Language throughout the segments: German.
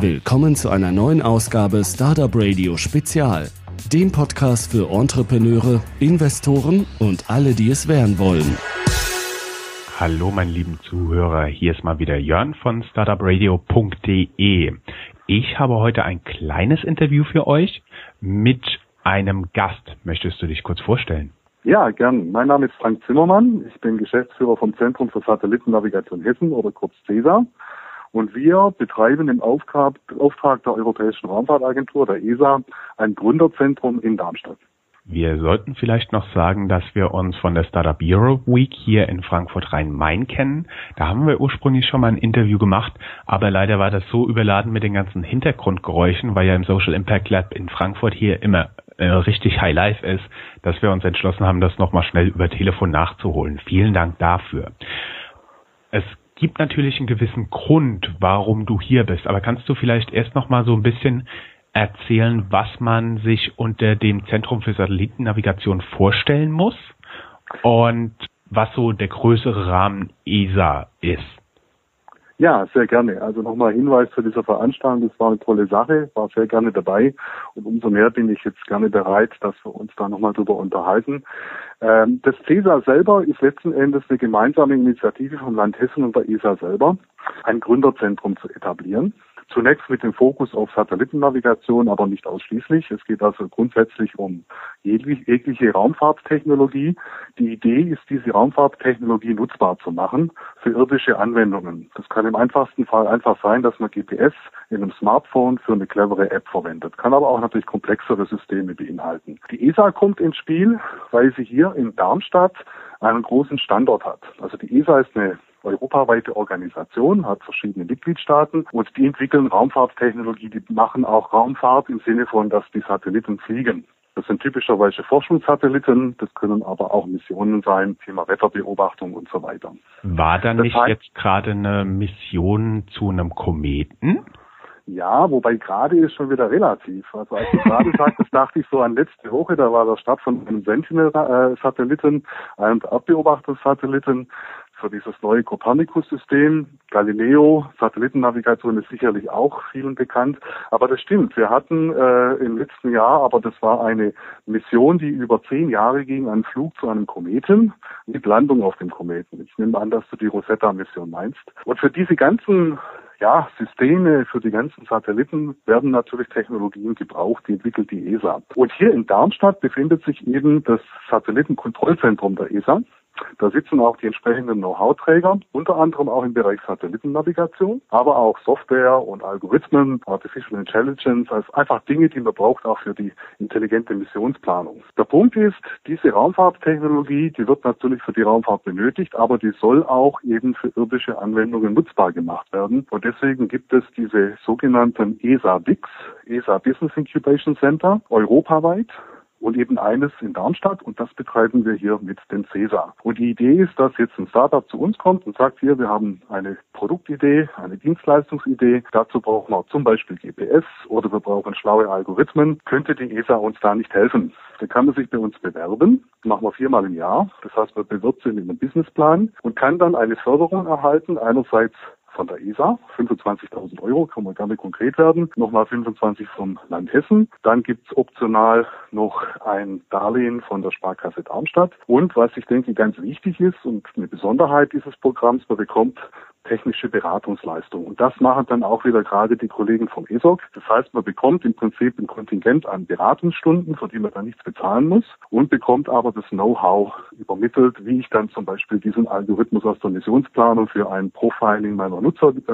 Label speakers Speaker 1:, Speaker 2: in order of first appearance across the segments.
Speaker 1: Willkommen zu einer neuen Ausgabe Startup Radio Spezial, dem Podcast für Entrepreneure, Investoren und alle, die es werden wollen.
Speaker 2: Hallo, meine lieben Zuhörer, hier ist mal wieder Jörn von startupradio.de. Ich habe heute ein kleines Interview für euch mit einem Gast. Möchtest du dich kurz vorstellen?
Speaker 3: Ja, gern. Mein Name ist Frank Zimmermann. Ich bin Geschäftsführer vom Zentrum für Satellitennavigation Hessen oder kurz CESA. Und wir betreiben im Auftrag, der Europäischen Raumfahrtagentur, der ESA, ein Gründerzentrum in Darmstadt.
Speaker 2: Wir sollten vielleicht noch sagen, dass wir uns von der Startup Europe Week hier in Frankfurt Rhein-Main kennen. Da haben wir ursprünglich schon mal ein Interview gemacht, aber leider war das so überladen mit den ganzen Hintergrundgeräuschen, weil ja im Social Impact Lab in Frankfurt hier immer äh, richtig High Life ist, dass wir uns entschlossen haben, das nochmal schnell über Telefon nachzuholen. Vielen Dank dafür. Es gibt natürlich einen gewissen Grund, warum du hier bist. Aber kannst du vielleicht erst noch mal so ein bisschen erzählen, was man sich unter dem Zentrum für Satellitennavigation vorstellen muss und was so der größere Rahmen ESA ist?
Speaker 3: Ja, sehr gerne. Also nochmal Hinweis zu dieser Veranstaltung. Das war eine tolle Sache, war sehr gerne dabei. Und umso mehr bin ich jetzt gerne bereit, dass wir uns da nochmal drüber unterhalten. Ähm, das CESA selber ist letzten Endes eine gemeinsame Initiative vom Land Hessen und der ESA selber, ein Gründerzentrum zu etablieren. Zunächst mit dem Fokus auf Satellitennavigation, aber nicht ausschließlich. Es geht also grundsätzlich um jegliche Raumfahrttechnologie. Die Idee ist, diese Raumfahrttechnologie nutzbar zu machen für irdische Anwendungen. Das kann im einfachsten Fall einfach sein, dass man GPS in einem Smartphone für eine clevere App verwendet. Kann aber auch natürlich komplexere Systeme beinhalten. Die ESA kommt ins Spiel, weil sie hier in Darmstadt einen großen Standort hat. Also die ESA ist eine europaweite Organisation, hat verschiedene Mitgliedstaaten und die entwickeln Raumfahrttechnologie, die machen auch Raumfahrt im Sinne von, dass die Satelliten fliegen. Das sind typischerweise Forschungssatelliten, das können aber auch Missionen sein, Thema Wetterbeobachtung und so weiter.
Speaker 2: War da nicht heißt, jetzt gerade eine Mission zu einem Kometen?
Speaker 3: Ja, wobei gerade ist schon wieder relativ. Also als du gerade sagtest, dachte ich so an letzte Woche, da war der Start von einem Sentinel-Satelliten, einem Erdbeobachtungssatelliten für dieses neue Copernicus-System. Galileo, Satellitennavigation ist sicherlich auch vielen bekannt. Aber das stimmt. Wir hatten äh, im letzten Jahr, aber das war eine Mission, die über zehn Jahre ging, einen Flug zu einem Kometen mit Landung auf dem Kometen. Ich nehme an, dass du die Rosetta-Mission meinst. Und für diese ganzen ja, Systeme für die ganzen Satelliten werden natürlich Technologien gebraucht, die entwickelt die ESA. Und hier in Darmstadt befindet sich eben das Satellitenkontrollzentrum der ESA. Da sitzen auch die entsprechenden Know-how-Träger, unter anderem auch im Bereich Satellitennavigation, aber auch Software und Algorithmen, Artificial Intelligence, also einfach Dinge, die man braucht auch für die intelligente Missionsplanung. Der Punkt ist, diese Raumfahrttechnologie, die wird natürlich für die Raumfahrt benötigt, aber die soll auch eben für irdische Anwendungen nutzbar gemacht werden. Und deswegen gibt es diese sogenannten ESA-BICs, ESA Business Incubation Center, europaweit und eben eines in Darmstadt und das betreiben wir hier mit dem CESA. Und die Idee ist, dass jetzt ein Startup zu uns kommt und sagt, hier, wir haben eine Produktidee, eine Dienstleistungsidee, dazu brauchen wir zum Beispiel GPS oder wir brauchen schlaue Algorithmen, könnte die ESA uns da nicht helfen? Dann kann man sich bei uns bewerben, machen wir viermal im Jahr, das heißt, man bewirbt sich in einem Businessplan und kann dann eine Förderung erhalten, einerseits von der ESA, 25.000 Euro, kann man gerne konkret werden, nochmal 25 vom Land Hessen. Dann gibt's optional noch ein Darlehen von der Sparkasse Darmstadt. Und was ich denke ganz wichtig ist und eine Besonderheit dieses Programms, man bekommt technische Beratungsleistung. Und das machen dann auch wieder gerade die Kollegen vom ESOC. Das heißt, man bekommt im Prinzip ein Kontingent an Beratungsstunden, für die man dann nichts bezahlen muss und bekommt aber das Know-how übermittelt, wie ich dann zum Beispiel diesen Algorithmus aus der Missionsplanung für ein Profiling meiner Nutzer äh,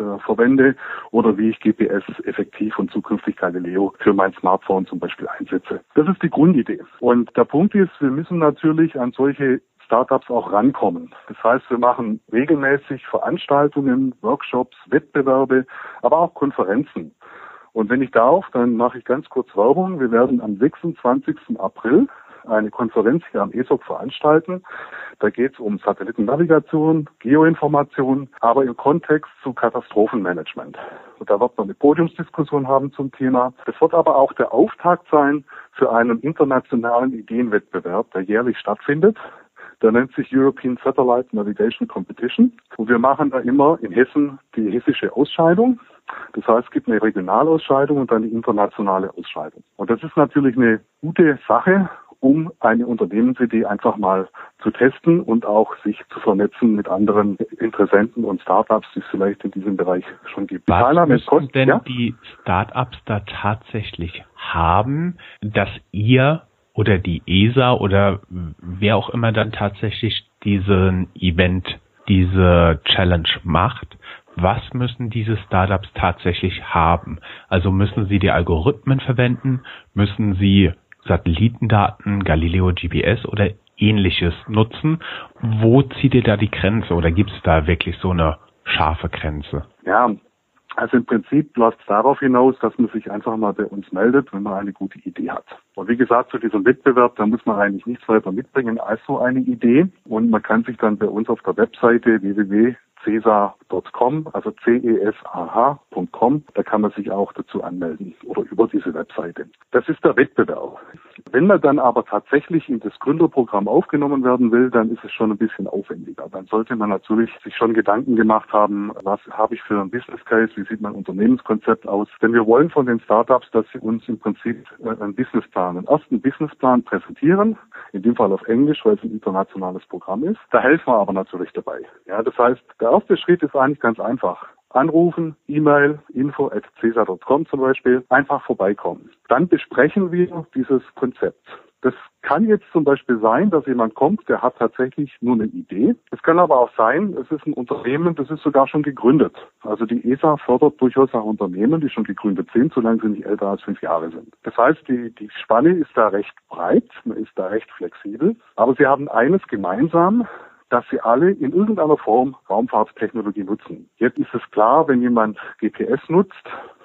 Speaker 3: äh, verwende oder wie ich GPS effektiv und zukünftig Galileo für mein Smartphone zum Beispiel einsetze. Das ist die Grundidee. Und der Punkt ist, wir müssen natürlich an solche Startups auch rankommen. Das heißt, wir machen regelmäßig Veranstaltungen, Workshops, Wettbewerbe, aber auch Konferenzen. Und wenn ich darf, dann mache ich ganz kurz Werbung. Wir werden am 26. April eine Konferenz hier am ESOC veranstalten. Da geht es um Satellitennavigation, Geoinformation, aber im Kontext zu Katastrophenmanagement. Und da wird man eine Podiumsdiskussion haben zum Thema. Das wird aber auch der Auftakt sein für einen internationalen Ideenwettbewerb, der jährlich stattfindet der nennt sich European Satellite Navigation Competition. Und wir machen da immer in Hessen die hessische Ausscheidung. Das heißt, es gibt eine Regionalausscheidung und eine internationale Ausscheidung. Und das ist natürlich eine gute Sache, um eine Unternehmensidee einfach mal zu testen und auch sich zu vernetzen mit anderen Interessenten und Startups, die es vielleicht in diesem Bereich schon gibt.
Speaker 2: Was müssen denn ja? die Startups da tatsächlich haben, dass ihr oder die ESA oder wer auch immer dann tatsächlich diesen Event, diese Challenge macht, was müssen diese Startups tatsächlich haben? Also müssen sie die Algorithmen verwenden? Müssen sie Satellitendaten, Galileo GPS oder ähnliches nutzen. Wo zieht ihr da die Grenze oder gibt es da wirklich so eine scharfe Grenze?
Speaker 3: Ja, also im Prinzip läuft es darauf hinaus, dass man sich einfach mal bei uns meldet, wenn man eine gute Idee hat. Und wie gesagt, zu diesem Wettbewerb, da muss man eigentlich nichts weiter mitbringen als so eine Idee. Und man kann sich dann bei uns auf der Webseite www cesar.com, also C-E-S-A-H.com. Da kann man sich auch dazu anmelden oder über diese Webseite. Das ist der Wettbewerb. Wenn man dann aber tatsächlich in das Gründerprogramm aufgenommen werden will, dann ist es schon ein bisschen aufwendiger. Dann sollte man natürlich sich schon Gedanken gemacht haben, was habe ich für ein Business Case, wie sieht mein Unternehmenskonzept aus. Denn wir wollen von den Startups, dass sie uns im Prinzip äh, einen Businessplan, einen ersten Businessplan präsentieren, in dem Fall auf Englisch, weil es ein internationales Programm ist. Da helfen wir aber natürlich dabei. Ja, das heißt, der erste Schritt ist eigentlich ganz einfach. Anrufen, E-Mail, info at cesar.com zum Beispiel, einfach vorbeikommen. Dann besprechen wir dieses Konzept. Das kann jetzt zum Beispiel sein, dass jemand kommt, der hat tatsächlich nur eine Idee. Es kann aber auch sein, es ist ein Unternehmen, das ist sogar schon gegründet. Also die ESA fördert durchaus auch Unternehmen, die schon gegründet sind, solange sie nicht älter als fünf Jahre sind. Das heißt, die, die Spanne ist da recht breit, man ist da recht flexibel. Aber sie haben eines gemeinsam, dass sie alle in irgendeiner Form Raumfahrtstechnologie nutzen. Jetzt ist es klar, wenn jemand GPS nutzt,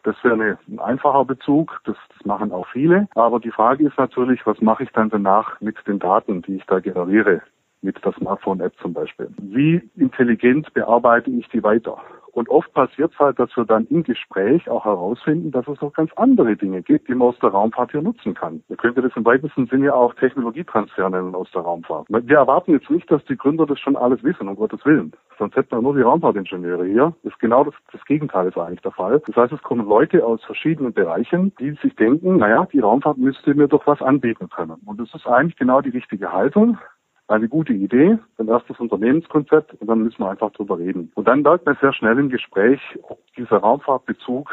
Speaker 3: das wäre ein einfacher Bezug, das, das machen auch viele. Aber die Frage ist natürlich, was mache ich dann danach mit den Daten, die ich da generiere? mit der Smartphone-App zum Beispiel. Wie intelligent bearbeite ich die weiter? Und oft passiert es halt, dass wir dann im Gespräch auch herausfinden, dass es noch ganz andere Dinge gibt, die man aus der Raumfahrt hier nutzen kann. Man könnte das im weitesten Sinne auch Technologietransfer nennen aus der Raumfahrt. Wir erwarten jetzt nicht, dass die Gründer das schon alles wissen, um Gottes Willen. Sonst hätten wir nur die Raumfahrtingenieure hier. Das ist genau das, das Gegenteil ist eigentlich der Fall. Das heißt, es kommen Leute aus verschiedenen Bereichen, die sich denken, naja, die Raumfahrt müsste mir doch was anbieten können. Und das ist eigentlich genau die richtige Haltung eine gute Idee, ein erstes Unternehmenskonzept und dann müssen wir einfach drüber reden. Und dann merkt man sehr schnell im Gespräch, ob dieser Raumfahrtbezug,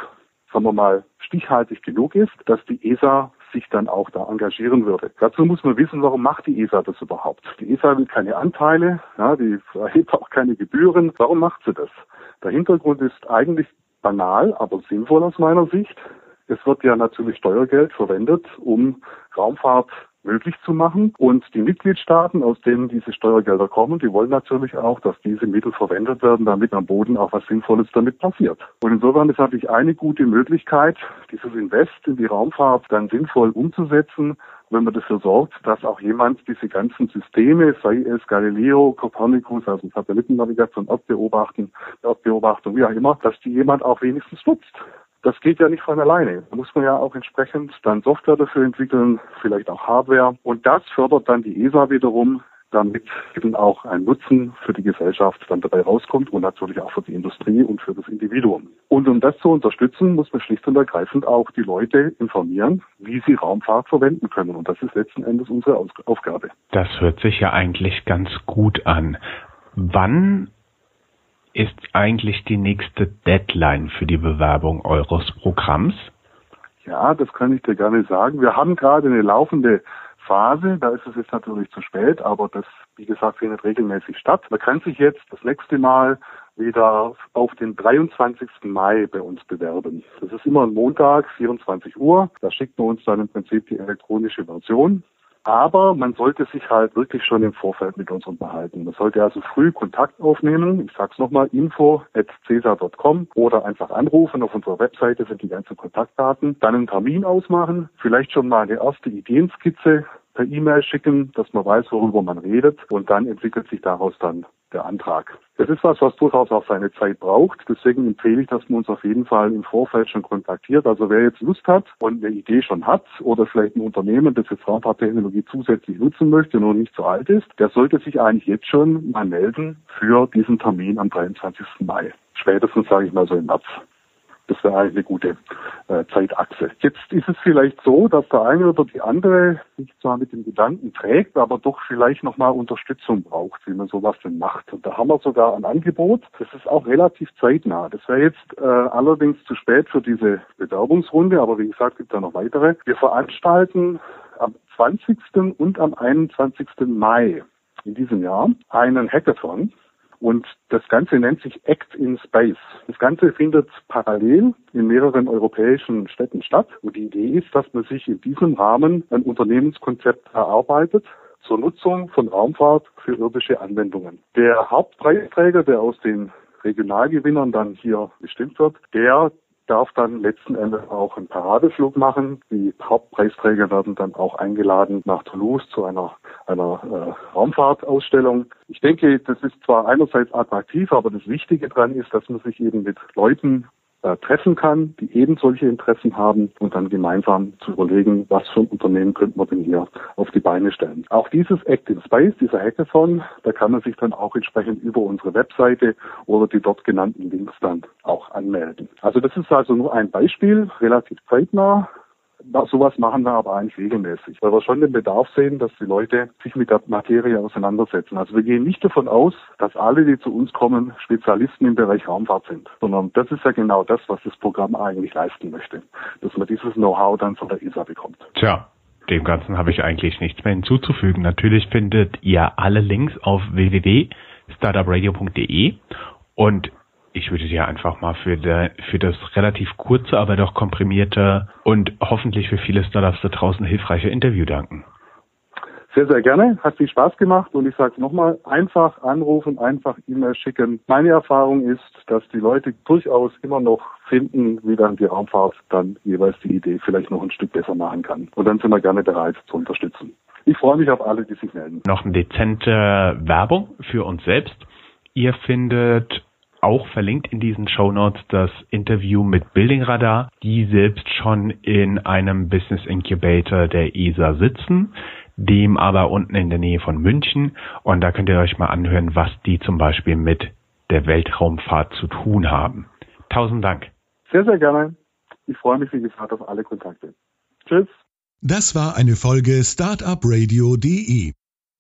Speaker 3: sagen wir mal, stichhaltig genug ist, dass die ESA sich dann auch da engagieren würde. Dazu muss man wissen, warum macht die ESA das überhaupt? Die ESA will keine Anteile, ja, die erhebt auch keine Gebühren. Warum macht sie das? Der Hintergrund ist eigentlich banal, aber sinnvoll aus meiner Sicht. Es wird ja natürlich Steuergeld verwendet, um Raumfahrt möglich zu machen. Und die Mitgliedstaaten, aus denen diese Steuergelder kommen, die wollen natürlich auch, dass diese Mittel verwendet werden, damit am Boden auch was Sinnvolles damit passiert. Und insofern ist natürlich eine gute Möglichkeit, dieses Invest in die Raumfahrt dann sinnvoll umzusetzen, wenn man dafür sorgt, dass auch jemand diese ganzen Systeme, sei es Galileo, Copernicus, also Satellitennavigation, Erdbeobachten, Erdbeobachtung, wie auch immer, dass die jemand auch wenigstens nutzt. Das geht ja nicht von alleine. Da muss man ja auch entsprechend dann Software dafür entwickeln, vielleicht auch Hardware. Und das fördert dann die ESA wiederum, damit eben auch ein Nutzen für die Gesellschaft dann dabei rauskommt und natürlich auch für die Industrie und für das Individuum. Und um das zu unterstützen, muss man schlicht und ergreifend auch die Leute informieren, wie sie Raumfahrt verwenden können. Und das ist letzten Endes unsere Aufgabe.
Speaker 2: Das hört sich ja eigentlich ganz gut an. Wann ist eigentlich die nächste Deadline für die Bewerbung eures Programms?
Speaker 3: Ja, das kann ich dir gerne sagen. Wir haben gerade eine laufende Phase, da ist es jetzt natürlich zu spät, aber das, wie gesagt, findet regelmäßig statt. Man kann sich jetzt das nächste Mal wieder auf den 23. Mai bei uns bewerben. Das ist immer ein Montag, 24 Uhr. Da schickt man uns dann im Prinzip die elektronische Version. Aber man sollte sich halt wirklich schon im Vorfeld mit uns unterhalten. Man sollte also früh Kontakt aufnehmen. Ich sag's nochmal, info at cesar.com oder einfach anrufen. Auf unserer Webseite sind die ganzen Kontaktdaten. Dann einen Termin ausmachen. Vielleicht schon mal eine erste Ideenskizze per E-Mail schicken, dass man weiß, worüber man redet. Und dann entwickelt sich daraus dann der Antrag. Das ist was, was durchaus auch seine Zeit braucht. Deswegen empfehle ich, dass man uns auf jeden Fall im Vorfeld schon kontaktiert. Also wer jetzt Lust hat und eine Idee schon hat oder vielleicht ein Unternehmen, das jetzt Raumfahrttechnologie zusätzlich nutzen möchte und noch nicht so alt ist, der sollte sich eigentlich jetzt schon mal melden für diesen Termin am 23. Mai. Spätestens, sage ich mal so im März. Das wäre eine gute äh, Zeitachse. Jetzt ist es vielleicht so, dass der eine oder die andere sich zwar mit dem Gedanken trägt, aber doch vielleicht nochmal Unterstützung braucht, wie man sowas denn macht. Und da haben wir sogar ein Angebot. Das ist auch relativ zeitnah. Das wäre jetzt äh, allerdings zu spät für diese Bewerbungsrunde, aber wie gesagt, gibt da noch weitere. Wir veranstalten am 20. und am 21. Mai in diesem Jahr einen Hackathon und das Ganze nennt sich Act in Space. Das Ganze findet parallel in mehreren europäischen Städten statt. Und die Idee ist, dass man sich in diesem Rahmen ein Unternehmenskonzept erarbeitet zur Nutzung von Raumfahrt für irdische Anwendungen. Der Hauptpreisträger, der aus den Regionalgewinnern dann hier bestimmt wird, der darf dann letzten Endes auch einen Paradeflug machen. Die Hauptpreisträger werden dann auch eingeladen nach Toulouse zu einer, einer äh, Raumfahrtausstellung. Ich denke, das ist zwar einerseits attraktiv, aber das Wichtige daran ist, dass man sich eben mit Leuten äh, treffen kann, die eben solche Interessen haben und dann gemeinsam zu überlegen, was für ein Unternehmen könnte man denn hier auf die Beine stellen. Auch dieses Act in Space, dieser Hackathon, da kann man sich dann auch entsprechend über unsere Webseite oder die dort genannten Links dann auch anmelden. Also das ist also nur ein Beispiel, relativ zeitnah sowas machen wir aber eigentlich regelmäßig, weil wir schon den Bedarf sehen, dass die Leute sich mit der Materie auseinandersetzen. Also wir gehen nicht davon aus, dass alle, die zu uns kommen, Spezialisten im Bereich Raumfahrt sind, sondern das ist ja genau das, was das Programm eigentlich leisten möchte, dass man dieses Know-how dann von der ESA bekommt.
Speaker 2: Tja. Dem Ganzen habe ich eigentlich nichts mehr hinzuzufügen. Natürlich findet ihr alle Links auf www.startupradio.de und ich würde dir einfach mal für, der, für das relativ kurze, aber doch komprimierte und hoffentlich für viele Startups da draußen hilfreiche Interview danken.
Speaker 3: Sehr, sehr gerne. Hat viel Spaß gemacht und ich sage es nochmal, einfach anrufen, einfach E-Mail schicken. Meine Erfahrung ist, dass die Leute durchaus immer noch finden, wie dann die Raumfahrt dann jeweils die Idee vielleicht noch ein Stück besser machen kann. Und dann sind wir gerne bereit zu unterstützen. Ich freue mich auf alle, die sich melden.
Speaker 2: Noch eine dezente Werbung für uns selbst. Ihr findet auch verlinkt in diesen Show Notes das Interview mit Building Radar, die selbst schon in einem Business Incubator der ESA sitzen, dem aber unten in der Nähe von München. Und da könnt ihr euch mal anhören, was die zum Beispiel mit der Weltraumfahrt zu tun haben. Tausend Dank.
Speaker 3: Sehr, sehr gerne. Ich freue mich, wie gesagt, auf alle Kontakte. Tschüss.
Speaker 1: Das war eine Folge Startupradio.de.